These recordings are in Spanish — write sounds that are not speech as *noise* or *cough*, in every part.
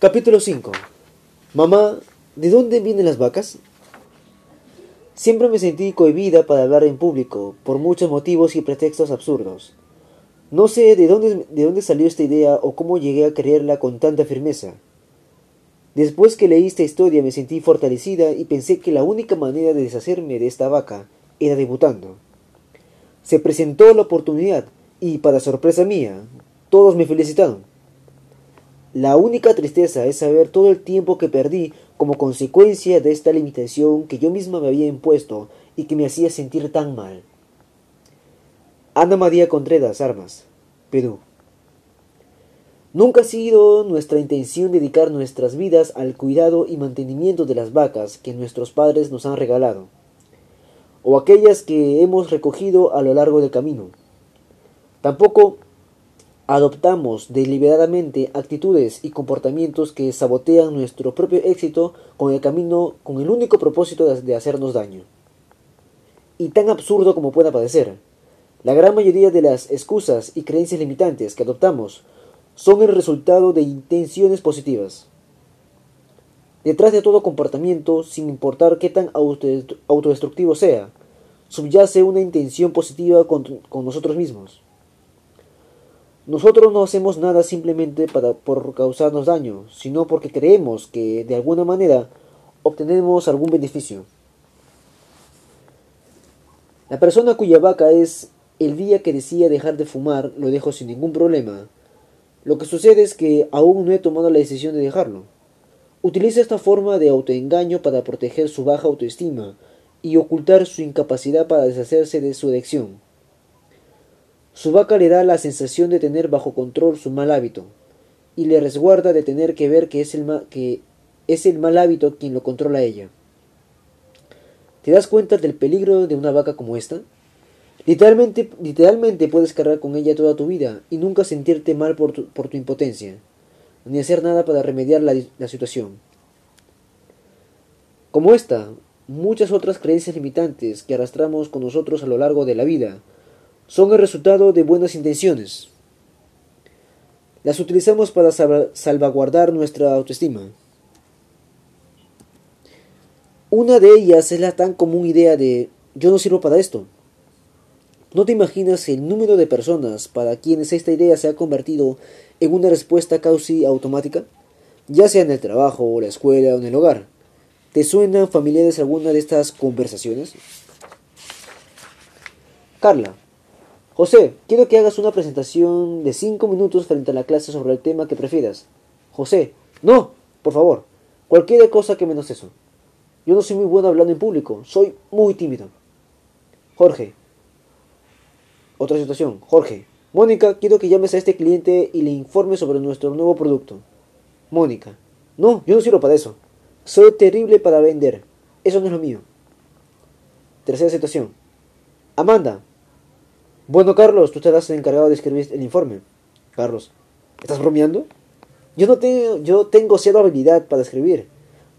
Capítulo 5 Mamá, ¿de dónde vienen las vacas? Siempre me sentí cohibida para hablar en público, por muchos motivos y pretextos absurdos. No sé de dónde, de dónde salió esta idea o cómo llegué a creerla con tanta firmeza. Después que leí esta historia me sentí fortalecida y pensé que la única manera de deshacerme de esta vaca era debutando. Se presentó la oportunidad y, para sorpresa mía, todos me felicitaron. La única tristeza es saber todo el tiempo que perdí como consecuencia de esta limitación que yo misma me había impuesto y que me hacía sentir tan mal. Ana María Contreras Armas, Perú. Nunca ha sido nuestra intención dedicar nuestras vidas al cuidado y mantenimiento de las vacas que nuestros padres nos han regalado, o aquellas que hemos recogido a lo largo del camino. Tampoco adoptamos deliberadamente actitudes y comportamientos que sabotean nuestro propio éxito con el camino con el único propósito de hacernos daño. Y tan absurdo como pueda parecer, la gran mayoría de las excusas y creencias limitantes que adoptamos son el resultado de intenciones positivas. Detrás de todo comportamiento, sin importar qué tan autodestructivo sea, subyace una intención positiva con, con nosotros mismos. Nosotros no hacemos nada simplemente para, por causarnos daño, sino porque creemos que de alguna manera obtenemos algún beneficio. La persona cuya vaca es el día que decía dejar de fumar lo dejo sin ningún problema. Lo que sucede es que aún no he tomado la decisión de dejarlo. Utiliza esta forma de autoengaño para proteger su baja autoestima y ocultar su incapacidad para deshacerse de su adicción. Su vaca le da la sensación de tener bajo control su mal hábito, y le resguarda de tener que ver que es el, que es el mal hábito quien lo controla a ella. ¿Te das cuenta del peligro de una vaca como esta? Literalmente, literalmente puedes cargar con ella toda tu vida y nunca sentirte mal por tu, por tu impotencia, ni hacer nada para remediar la, la situación. Como esta, muchas otras creencias limitantes que arrastramos con nosotros a lo largo de la vida, son el resultado de buenas intenciones. Las utilizamos para salvaguardar nuestra autoestima. Una de ellas es la tan común idea de yo no sirvo para esto. ¿No te imaginas el número de personas para quienes esta idea se ha convertido en una respuesta causi automática? Ya sea en el trabajo, la escuela o en el hogar. ¿Te suenan familiares alguna de estas conversaciones? Carla, José, quiero que hagas una presentación de cinco minutos frente a la clase sobre el tema que prefieras. José, no, por favor, cualquier cosa que menos eso. Yo no soy muy bueno hablando en público, soy muy tímido. Jorge, otra situación. Jorge, Mónica, quiero que llames a este cliente y le informes sobre nuestro nuevo producto. Mónica, no, yo no sirvo para eso. Soy terrible para vender. Eso no es lo mío. Tercera situación. Amanda, bueno, Carlos, tú estarás encargado de escribir el informe. Carlos, ¿estás bromeando? Yo no tengo, yo tengo cero habilidad para escribir.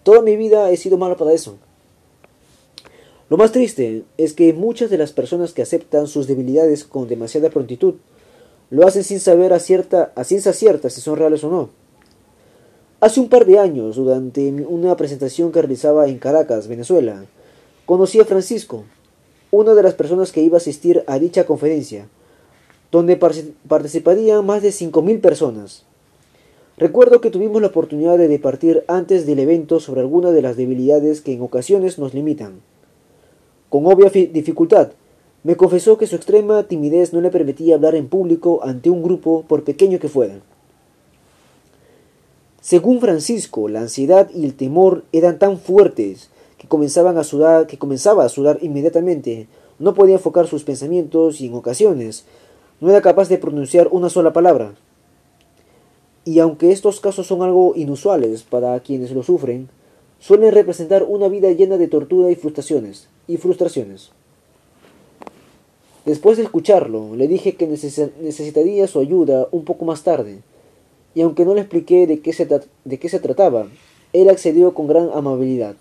Toda mi vida he sido malo para eso. Lo más triste es que muchas de las personas que aceptan sus debilidades con demasiada prontitud lo hacen sin saber a, cierta, a ciencia cierta si son reales o no. Hace un par de años, durante una presentación que realizaba en Caracas, Venezuela, conocí a Francisco, una de las personas que iba a asistir a dicha conferencia, donde participarían más de 5.000 personas. Recuerdo que tuvimos la oportunidad de departir antes del evento sobre algunas de las debilidades que en ocasiones nos limitan. Con obvia dificultad, me confesó que su extrema timidez no le permitía hablar en público ante un grupo por pequeño que fuera. Según Francisco, la ansiedad y el temor eran tan fuertes que comenzaban a sudar, que comenzaba a sudar inmediatamente, no podía enfocar sus pensamientos y en ocasiones no era capaz de pronunciar una sola palabra. Y aunque estos casos son algo inusuales para quienes lo sufren, suelen representar una vida llena de tortura y frustraciones, y frustraciones. Después de escucharlo, le dije que necesitaría su ayuda un poco más tarde, y aunque no le expliqué de qué se, de qué se trataba, él accedió con gran amabilidad.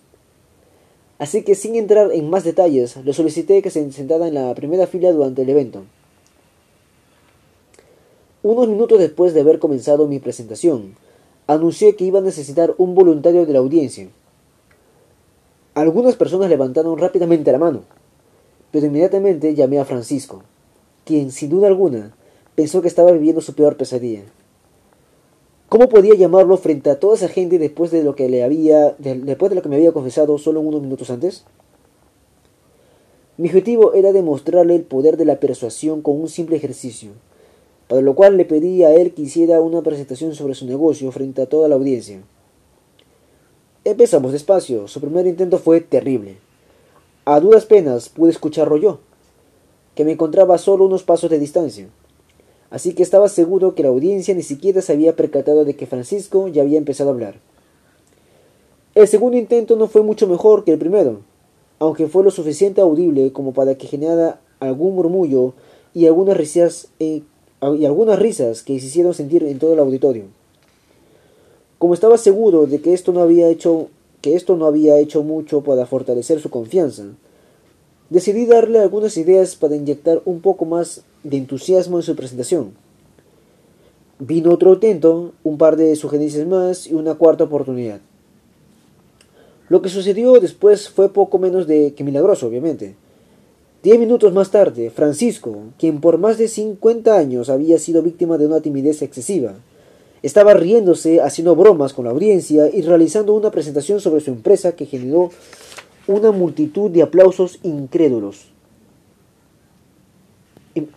Así que sin entrar en más detalles, le solicité que se sentara en la primera fila durante el evento. Unos minutos después de haber comenzado mi presentación, anunció que iba a necesitar un voluntario de la audiencia. Algunas personas levantaron rápidamente la mano, pero inmediatamente llamé a Francisco, quien, sin duda alguna, pensó que estaba viviendo su peor pesadilla. ¿Cómo podía llamarlo frente a toda esa gente después de lo que le había, después de lo que me había confesado solo unos minutos antes? Mi objetivo era demostrarle el poder de la persuasión con un simple ejercicio, para lo cual le pedí a él que hiciera una presentación sobre su negocio frente a toda la audiencia. Empezamos despacio, su primer intento fue terrible. A duras penas pude escucharlo yo, que me encontraba solo unos pasos de distancia así que estaba seguro que la audiencia ni siquiera se había percatado de que Francisco ya había empezado a hablar. El segundo intento no fue mucho mejor que el primero, aunque fue lo suficiente audible como para que generara algún murmullo y algunas risas, y algunas risas que se hicieron sentir en todo el auditorio. Como estaba seguro de que esto no había hecho que esto no había hecho mucho para fortalecer su confianza, decidí darle algunas ideas para inyectar un poco más de entusiasmo en su presentación. Vino otro intento, un par de sugerencias más y una cuarta oportunidad. Lo que sucedió después fue poco menos de que milagroso, obviamente. Diez minutos más tarde, Francisco, quien por más de cincuenta años había sido víctima de una timidez excesiva, estaba riéndose, haciendo bromas con la audiencia y realizando una presentación sobre su empresa que generó una multitud de aplausos incrédulos.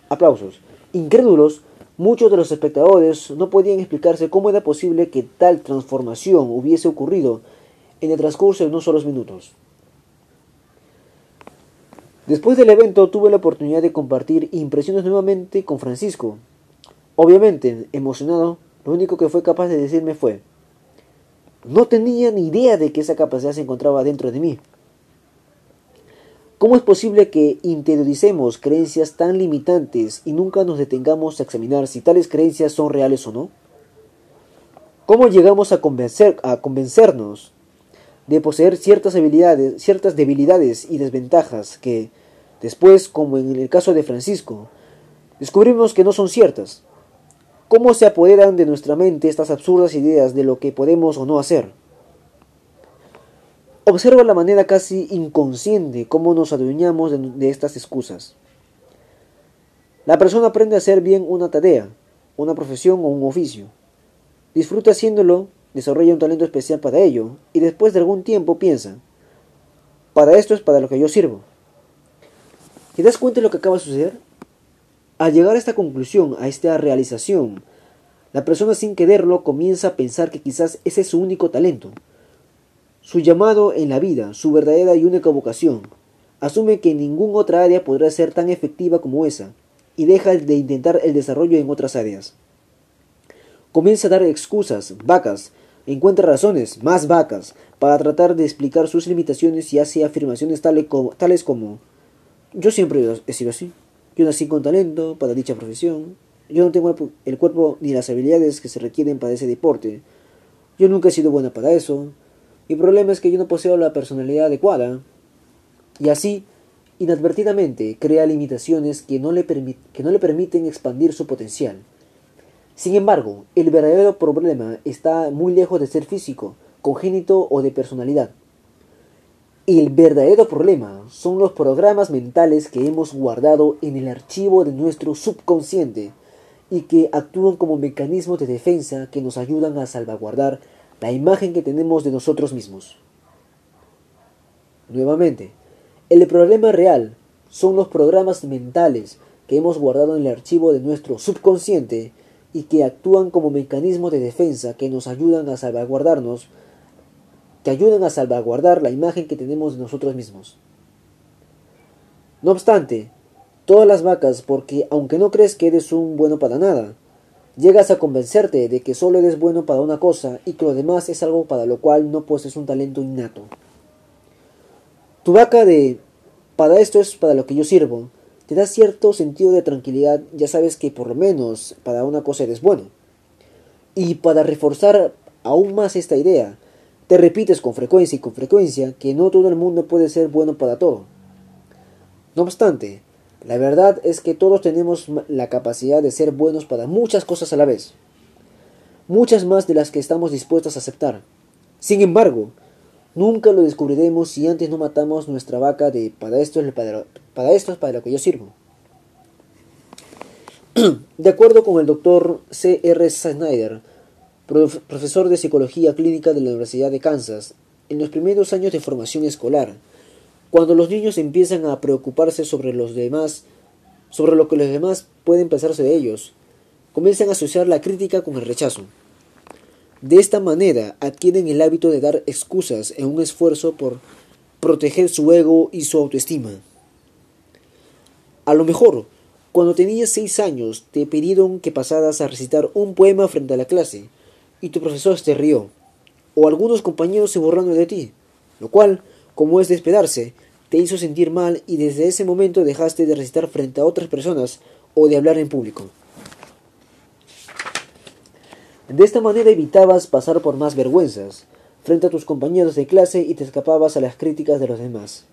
Aplausos. Incrédulos, muchos de los espectadores no podían explicarse cómo era posible que tal transformación hubiese ocurrido en el transcurso de unos solos minutos. Después del evento tuve la oportunidad de compartir impresiones nuevamente con Francisco. Obviamente, emocionado, lo único que fue capaz de decirme fue, no tenía ni idea de que esa capacidad se encontraba dentro de mí. ¿Cómo es posible que interioricemos creencias tan limitantes y nunca nos detengamos a examinar si tales creencias son reales o no? ¿Cómo llegamos a, convencer, a convencernos de poseer ciertas habilidades, ciertas debilidades y desventajas que después, como en el caso de Francisco, descubrimos que no son ciertas? ¿Cómo se apoderan de nuestra mente estas absurdas ideas de lo que podemos o no hacer? Observa la manera casi inconsciente cómo nos adueñamos de, estas excusas. La persona aprende a hacer bien una tarea, una profesión o un oficio. Disfruta haciéndolo, desarrolla un talento especial para ello y después de algún tiempo piensa, para esto es para lo que yo sirvo. ¿Te das cuenta de lo que acaba de suceder? Al llegar a esta conclusión, a esta realización, la persona sin quererlo comienza a pensar que quizás ese es su único talento, su llamado en la vida, su verdadera y única vocación. Asume que ninguna otra área podrá ser tan efectiva como esa, y deja de intentar el desarrollo en otras áreas. Comienza a dar excusas, vacas, encuentra razones, más vacas, para tratar de explicar sus limitaciones y hace afirmaciones tales como, tales como yo siempre he sido así, yo nací con talento para dicha profesión, yo no tengo el cuerpo ni las habilidades que se requieren para ese deporte, yo nunca he sido buena para eso, mi problema es que yo no poseo la personalidad adecuada. Y así, inadvertidamente, crea limitaciones que no le, que no le permiten expandir su potencial. Sin embargo, el verdadero problema está muy lejos de ser físico, congénito o de personalidad. El verdadero problema son los programas mentales que hemos guardado en el archivo de nuestro subconsciente y que actúan como mecanismos de defensa que nos ayudan a salvaguardar la imagen que tenemos de nosotros mismos. Nuevamente, el problema real son los programas mentales que hemos guardado en el archivo de nuestro subconsciente y que actúan como mecanismo de defensa que nos ayudan a salvaguardarnos, que ayudan a salvaguardar la imagen que tenemos de nosotros mismos. No obstante, todas las vacas, porque aunque no crees que eres un bueno para nada, Llegas a convencerte de que solo eres bueno para una cosa y que lo demás es algo para lo cual no posees un talento innato. Tu vaca de para esto es para lo que yo sirvo te da cierto sentido de tranquilidad, ya sabes que por lo menos para una cosa eres bueno. Y para reforzar aún más esta idea, te repites con frecuencia y con frecuencia que no todo el mundo puede ser bueno para todo. No obstante, la verdad es que todos tenemos la capacidad de ser buenos para muchas cosas a la vez. muchas más de las que estamos dispuestos a aceptar. Sin embargo, nunca lo descubriremos si antes no matamos nuestra vaca de para esto es para, para esto es para lo que yo sirvo. *clears throat* De acuerdo con el doctor C. R. Snyder, profesor de psicología clínica de la Universidad de Kansas, en los primeros años de formación escolar, cuando los niños empiezan a preocuparse sobre los demás, sobre lo que los demás pueden pensarse de ellos, comienzan a asociar la crítica con el rechazo. De esta manera adquieren el hábito de dar excusas en un esfuerzo por proteger su ego y su autoestima. A lo mejor, cuando tenías seis años, te pidieron que pasaras a recitar un poema frente a la clase, y tu profesor te rió, o algunos compañeros se borraron de ti, lo cual, como es de te hizo sentir mal y desde ese momento dejaste de recitar frente a otras personas o de hablar en público. De esta manera evitabas pasar por más vergüenzas frente a tus compañeros de clase y te escapabas a las críticas de los demás.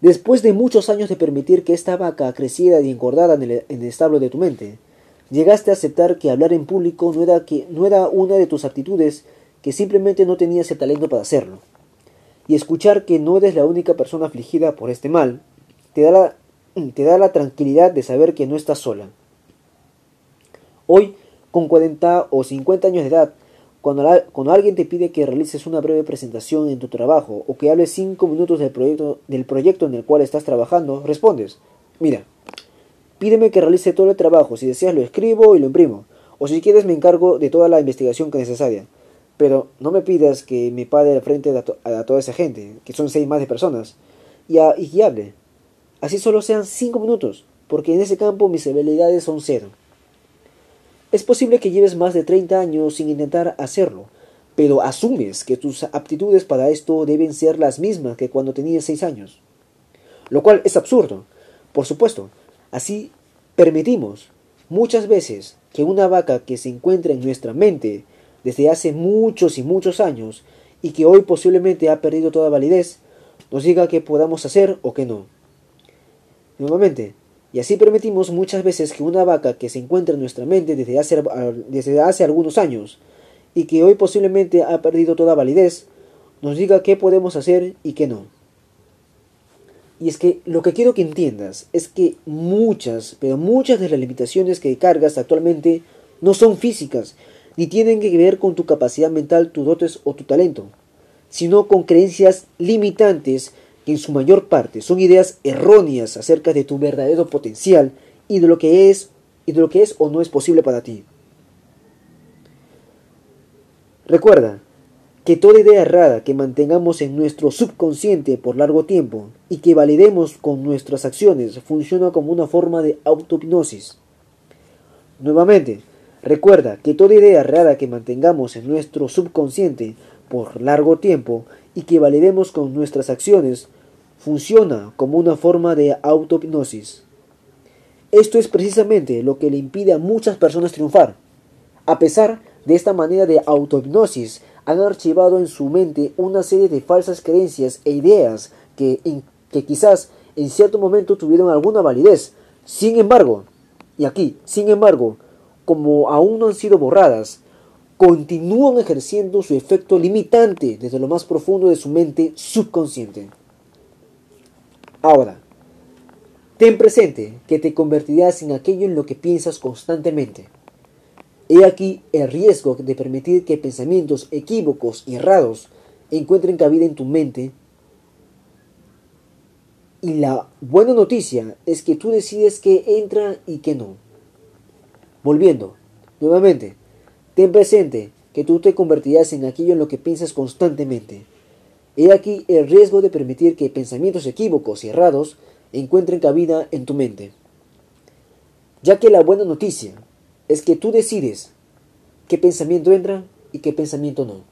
Después de muchos años de permitir que esta vaca creciera y engordara en el, establo de tu mente, llegaste a aceptar que hablar en público no era, que, no era una de tus aptitudes, que simplemente no tenías el talento para hacerlo. Y escuchar que no eres la única persona afligida por este mal, te da la, te da la tranquilidad de saber que no estás sola. Hoy con 40 o 50 años de edad, cuando, cuando, alguien te pide que realices una breve presentación en tu trabajo o que hables 5 minutos del proyecto, del proyecto en el cual estás trabajando, respondes, mira, pídeme que realice todo el trabajo, si deseas lo escribo y lo imprimo, o si quieres me encargo de toda la investigación que es necesaria. Pero no me pidas que me pare al frente a, toda esa gente, que son seis más de personas, y, y hable. Así solo sean 5 minutos, porque en ese campo mis habilidades son cero. Es posible que lleves más de 30 años sin intentar hacerlo, pero asumes que tus aptitudes para esto deben ser las mismas que cuando tenías 6 años. Lo cual es absurdo. Por supuesto, así permitimos muchas veces que una vaca que se encuentra en nuestra mente desde hace muchos y muchos años y que hoy posiblemente ha perdido toda validez, nos diga qué podamos hacer o qué no. Nuevamente, y así permitimos muchas veces que una vaca que se encuentra en nuestra mente desde hace, desde hace algunos años y que hoy posiblemente ha perdido toda validez, nos diga qué podemos hacer y qué no. Y es que lo que quiero que entiendas es que muchas, pero muchas de las limitaciones que cargas actualmente no son físicas, ni tienen que ver con tu capacidad mental, tus dotes o tu talento, sino con creencias limitantes que en su mayor parte son ideas erróneas acerca de tu verdadero potencial y de lo que es y de lo que es o no es posible para ti. Recuerda que toda idea errada que mantengamos en nuestro subconsciente por largo tiempo y que validemos con nuestras acciones funciona como una forma de autohipnosis. Nuevamente, recuerda que toda idea errada que mantengamos en nuestro subconsciente por largo tiempo y que validemos con nuestras acciones funciona como una forma de autohipnosis. Esto es precisamente lo que le impide a muchas personas triunfar. A pesar de esta manera de autohipnosis, han archivado en su mente una serie de falsas creencias e ideas que, que quizás en cierto momento tuvieron alguna validez. Sin embargo, y aquí, sin embargo, como aún no han sido borradas, continúan ejerciendo su efecto limitante desde lo más profundo de su mente subconsciente. Ahora, ten presente que te convertirás en aquello en lo que piensas constantemente. He aquí el riesgo de permitir que pensamientos equívocos y errados encuentren cabida en tu mente. Y la buena noticia es que tú decides qué entra y qué no. Volviendo, nuevamente, ten presente que tú te convertirás en aquello en lo que piensas constantemente. He aquí el riesgo de permitir que pensamientos equívocos y errados encuentren cabida en tu mente. Ya que la buena noticia es que tú decides qué pensamiento entra y qué pensamiento no.